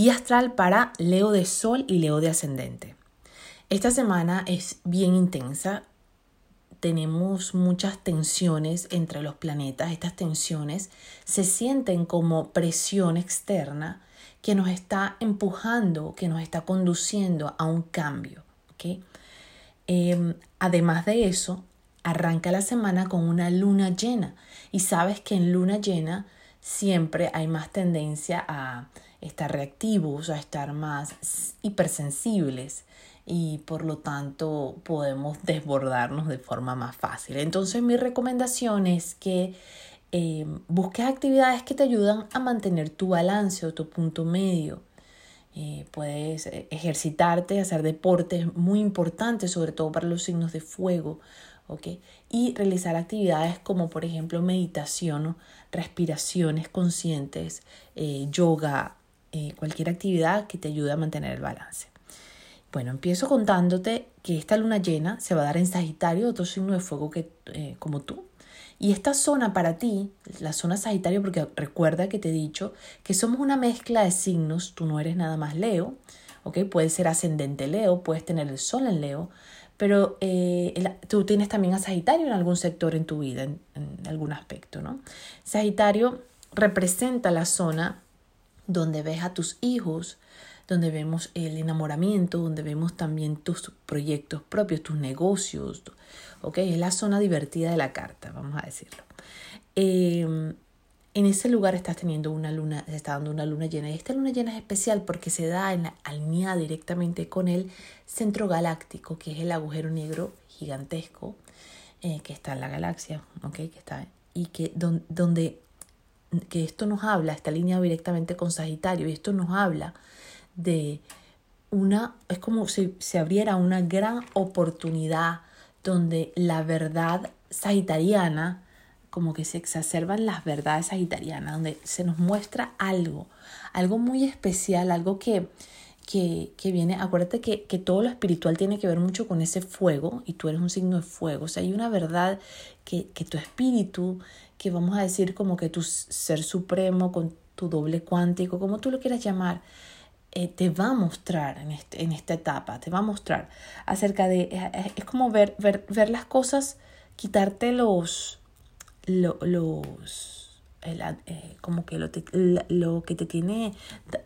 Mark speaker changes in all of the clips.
Speaker 1: Guía astral para Leo de Sol y Leo de Ascendente. Esta semana es bien intensa. Tenemos muchas tensiones entre los planetas. Estas tensiones se sienten como presión externa que nos está empujando, que nos está conduciendo a un cambio. Em, además de eso, arranca la semana con una luna llena y sabes que en luna llena siempre hay más tendencia a estar reactivos, a estar más hipersensibles y por lo tanto podemos desbordarnos de forma más fácil. Entonces mi recomendación es que eh, busques actividades que te ayudan a mantener tu balance o tu punto medio. Eh, puedes ejercitarte, hacer deportes muy importantes, sobre todo para los signos de fuego, y realizar actividades como por ejemplo meditación, respiraciones conscientes, eh, yoga, eh, cualquier actividad que te ayude a mantener el balance. Bueno, empiezo contándote que esta luna llena se va a dar en Sagitario, otro signo de fuego que, eh, como tú. Y esta zona para ti, la zona Sagitario, porque recuerda que te he dicho que somos una mezcla de signos, tú no eres nada más Leo, ¿ok? Puedes ser ascendente Leo, puedes tener el sol en Leo, pero eh, tú tienes también a Sagitario en algún sector en tu vida, en, algún aspecto, ¿no? Sagitario representa la zona donde ves a tus hijos, donde vemos el enamoramiento, donde vemos también tus proyectos propios, tus negocios, ¿ok? Es la zona divertida de la carta, vamos a decirlo. Eh, en ese lugar estás teniendo una luna, se está dando una luna llena. Y esta luna llena es especial porque se da en la, alineada directamente con el centro galáctico, que es el agujero negro gigantesco eh, que está en la galaxia, ¿okay? que está, y que donde que esto nos habla, está alineado directamente con Sagitario, y esto nos habla de una, es como si se abriera una gran oportunidad donde la verdad sagitariana como que se exacerban las verdades sagitarianas, donde se nos muestra algo, algo muy especial, algo que, que, viene, acuérdate que, que, todo lo espiritual tiene que ver mucho con ese fuego y tú eres un signo de fuego, o sea, hay una verdad que, que tu espíritu, que vamos a decir como que tu ser supremo, con tu doble cuántico, como tú lo quieras llamar, eh, te va a mostrar en, este, en esta etapa, te va a mostrar acerca de, es, es como ver, ver, ver las cosas, quitarte los los, eh, como que lo, lo que te tiene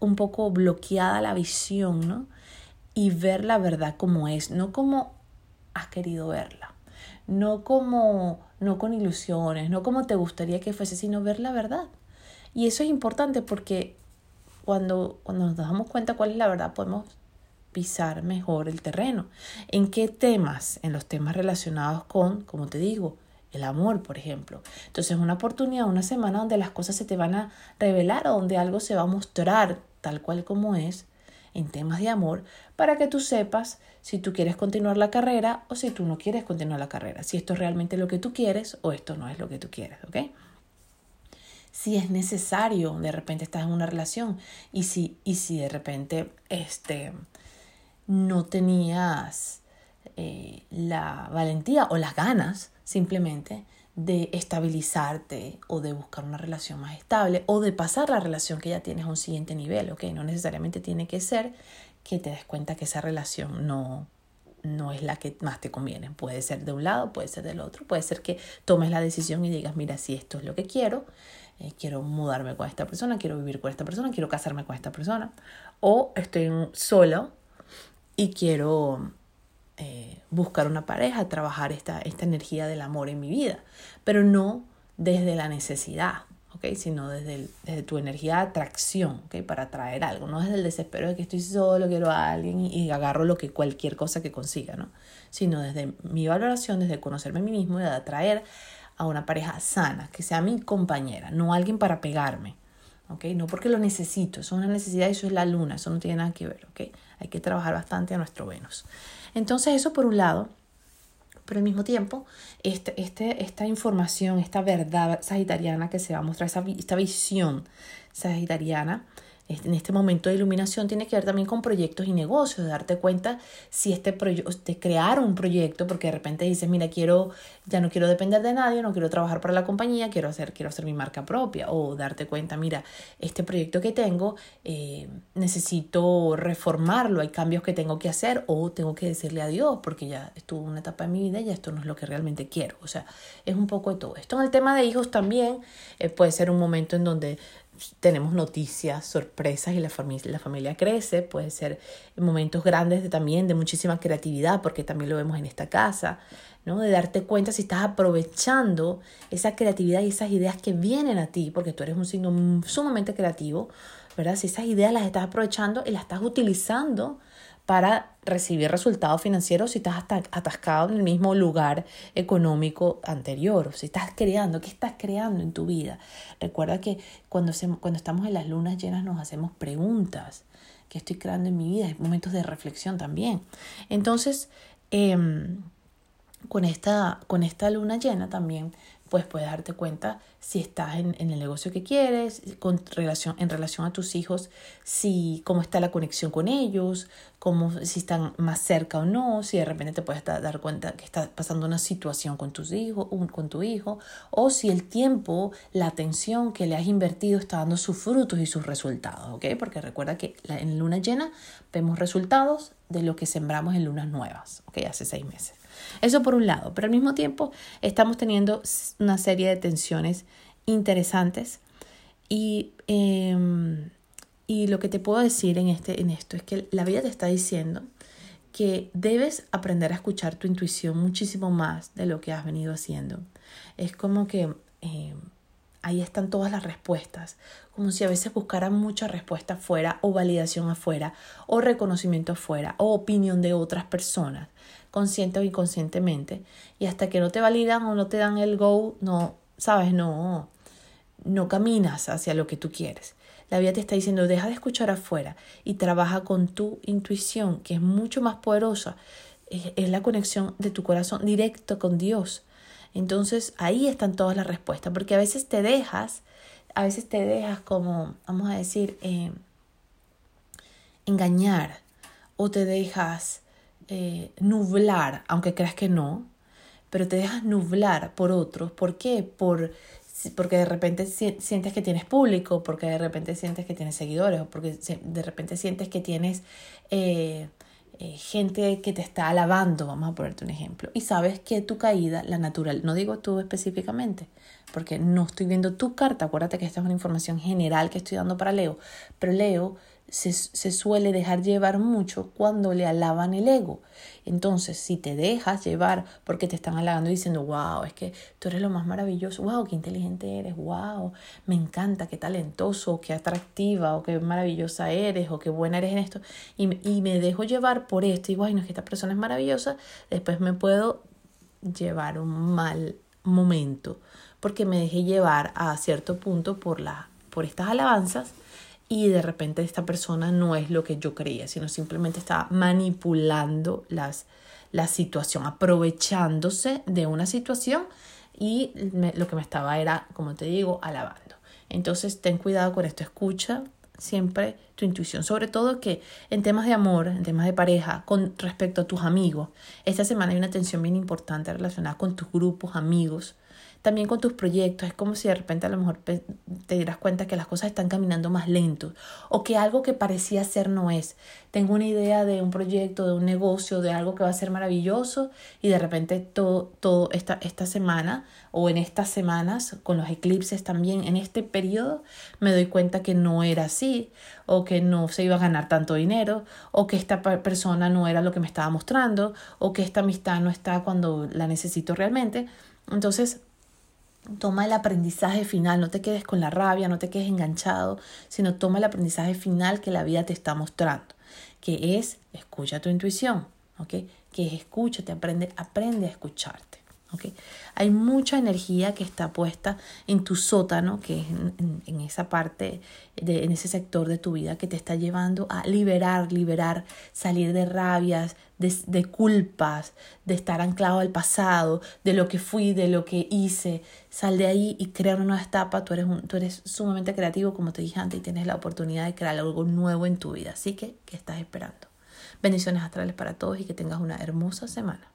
Speaker 1: un poco bloqueada la visión, ¿no? Y ver la verdad como es, no como has querido verla, no como, no con ilusiones, no como te gustaría que fuese, sino ver la verdad. Y eso es importante porque cuando, cuando nos damos cuenta cuál es la verdad, podemos pisar mejor el terreno. ¿En qué temas? En los temas relacionados con, como te digo, el amor, por ejemplo. Entonces, es una oportunidad, una semana donde las cosas se te van a revelar donde algo se va a mostrar tal cual como es en temas de amor para que tú sepas si tú quieres continuar la carrera o si tú no quieres continuar la carrera, si esto es realmente lo que tú quieres o esto no es lo que tú quieres, ¿ok? Si es necesario, de repente estás en una relación y si, y si de repente este, no tenías eh, la valentía o las ganas simplemente de estabilizarte o de buscar una relación más estable o de pasar la relación que ya tienes a un siguiente nivel, ¿ok? No necesariamente tiene que ser que te des cuenta que esa relación no, no es la que más te conviene. Puede ser de un lado, puede ser del otro, puede ser que tomes la decisión y digas, mira, si esto es lo que quiero, eh, quiero mudarme con esta persona, quiero vivir con esta persona, quiero casarme con esta persona, o estoy solo y quiero eh, buscar una pareja, trabajar esta, esta energía del amor en mi vida, pero no desde la necesidad, ¿ok? Sino desde, desde tu energía de atracción, ¿ok? Para atraer algo, no desde el desespero de que estoy solo, quiero a alguien y, agarro lo que cualquier cosa que consiga, ¿no? Sino desde mi valoración, desde conocerme a mí mismo y de atraer a una pareja sana, que sea mi compañera, no alguien para pegarme, ¿ok? No porque lo necesito, eso es una necesidad, eso es la luna, eso no tiene nada que ver, ¿ok? Hay que trabajar bastante a nuestro Venus. Entonces eso por un lado, pero al mismo tiempo, este, este, esta información, esta verdad sagitariana que se va a mostrar, esta visión sagitariana, en este momento de iluminación tiene que ver también con proyectos y negocios, darte cuenta si este proyecto, de crear un proyecto, porque de repente dices, mira, quiero, ya no quiero depender de nadie, no quiero trabajar para la compañía, quiero hacer, quiero hacer mi marca propia, o darte cuenta, mira, este proyecto que tengo, eh, necesito reformarlo, hay cambios que tengo que hacer, o tengo que decirle adiós, porque ya estuvo una etapa de mi vida y esto no es lo que realmente quiero. O sea, es un poco de todo esto. En el tema de hijos también eh, puede ser un momento en donde tenemos noticias, sorpresas y la familia, la familia crece, puede ser momentos grandes de, también de muchísima creatividad, porque también lo vemos en esta casa, ¿no? De darte cuenta si estás aprovechando esa creatividad y esas ideas que vienen a ti, porque tú eres un signo sumamente creativo, ¿verdad? Si esas ideas las estás aprovechando y las estás utilizando para recibir resultados financieros si estás atascado en el mismo lugar económico anterior, o si estás creando, ¿qué estás creando en tu vida? Recuerda que cuando, cuando estamos en las lunas llenas nos hacemos preguntas, ¿qué estoy creando en mi vida? Hay momentos de reflexión también. Entonces, em, con, esta, con esta luna llena también pues puedes darte cuenta si estás en, el negocio que quieres, con relación, en relación a tus hijos, si cómo está la conexión con ellos, cómo, si están más cerca o no, si de repente te puedes dar cuenta que está pasando una situación con, tus hijos, con tu hijo, o si el tiempo, la atención que le has invertido está dando sus frutos y sus resultados, ¿ok? Porque recuerda que en luna llena vemos resultados de lo que sembramos en lunas nuevas, ¿ok? Hace seis meses. Eso por un lado, pero al mismo tiempo estamos teniendo una serie de tensiones interesantes y, em, y lo que te puedo decir en, este, en esto es que la vida te está diciendo que debes aprender a escuchar tu intuición muchísimo más de lo que has venido haciendo. Es como que em, ahí están todas las respuestas, como si a veces buscaran mucha respuesta afuera o validación afuera o reconocimiento afuera o opinión de otras personas consciente o inconscientemente. Y hasta que no te validan o no te dan el go, no, sabes, no, no caminas hacia lo que tú quieres. La vida te está diciendo, deja de escuchar afuera y trabaja con tu intuición, que es mucho más poderosa. Es, la conexión de tu corazón directo con Dios. Entonces ahí están todas las respuestas, porque a veces te dejas, a veces te dejas como, vamos a decir, eh, engañar o te dejas eh, nublar, aunque creas que no, pero te dejas nublar por otros. ¿Por qué? Por, porque de repente sientes que tienes público, porque de repente sientes que tienes seguidores, o porque de repente sientes que tienes eh, eh, gente que te está alabando, vamos a ponerte un ejemplo, y sabes que tu caída, la natural, no digo tú específicamente, porque no estoy viendo tu carta, acuérdate que esta es una información general que estoy dando para Leo, pero Leo se, suele dejar llevar mucho cuando le alaban el ego. Entonces, si te dejas llevar porque te están halagando diciendo, wow, es que tú eres lo más maravilloso, wow, qué inteligente eres, wow, me encanta, qué talentoso, qué atractiva, o qué maravillosa eres, o qué buena eres en esto, y, y me dejo llevar por esto, y bueno, es que esta persona es maravillosa, después me puedo llevar un mal momento porque me dejé llevar a cierto punto por, la, por estas alabanzas y de repente esta persona no es lo que yo creía, sino simplemente estaba manipulando las, la situación, aprovechándose de una situación y lo que me estaba era, como te digo, alabando. Entonces ten cuidado con esto, escucha siempre tu intuición, sobre todo que en temas de amor, en temas de pareja, con respecto a tus amigos, esta semana hay una tensión bien importante relacionada con tus grupos, amigos, también con tus proyectos. Es como si de repente a lo mejor te dieras cuenta que las cosas están caminando más lento o que algo que parecía ser no es. Tengo una idea de un proyecto, de un negocio, de algo que va a ser maravilloso y de repente todo, todo esta, esta semana o en estas semanas, con los eclipses también, en este periodo, me doy cuenta que no era así o que no se iba a ganar tanto dinero o que esta persona no era lo que me estaba mostrando o que esta amistad no está cuando la necesito realmente. Entonces, Toma el aprendizaje final, no te quedes con la rabia, no te quedes enganchado, sino toma el aprendizaje final que la vida te está mostrando, que es escucha tu intuición, ¿ok? Que es escúchate, aprende, aprende a escucharte, Hay mucha energía que está puesta en tu sótano, que es en, esa parte, de, en ese sector de tu vida que te está llevando a liberar, liberar, salir de rabias, de, culpas, de estar anclado al pasado, de lo que fui, de lo que hice. Sal de ahí y crea una nueva etapa. Tú eres, tú eres sumamente creativo, como te dije antes, y tienes la oportunidad de crear algo nuevo en tu vida. Así que, ¿qué estás esperando? Bendiciones astrales para todos y que tengas una hermosa semana.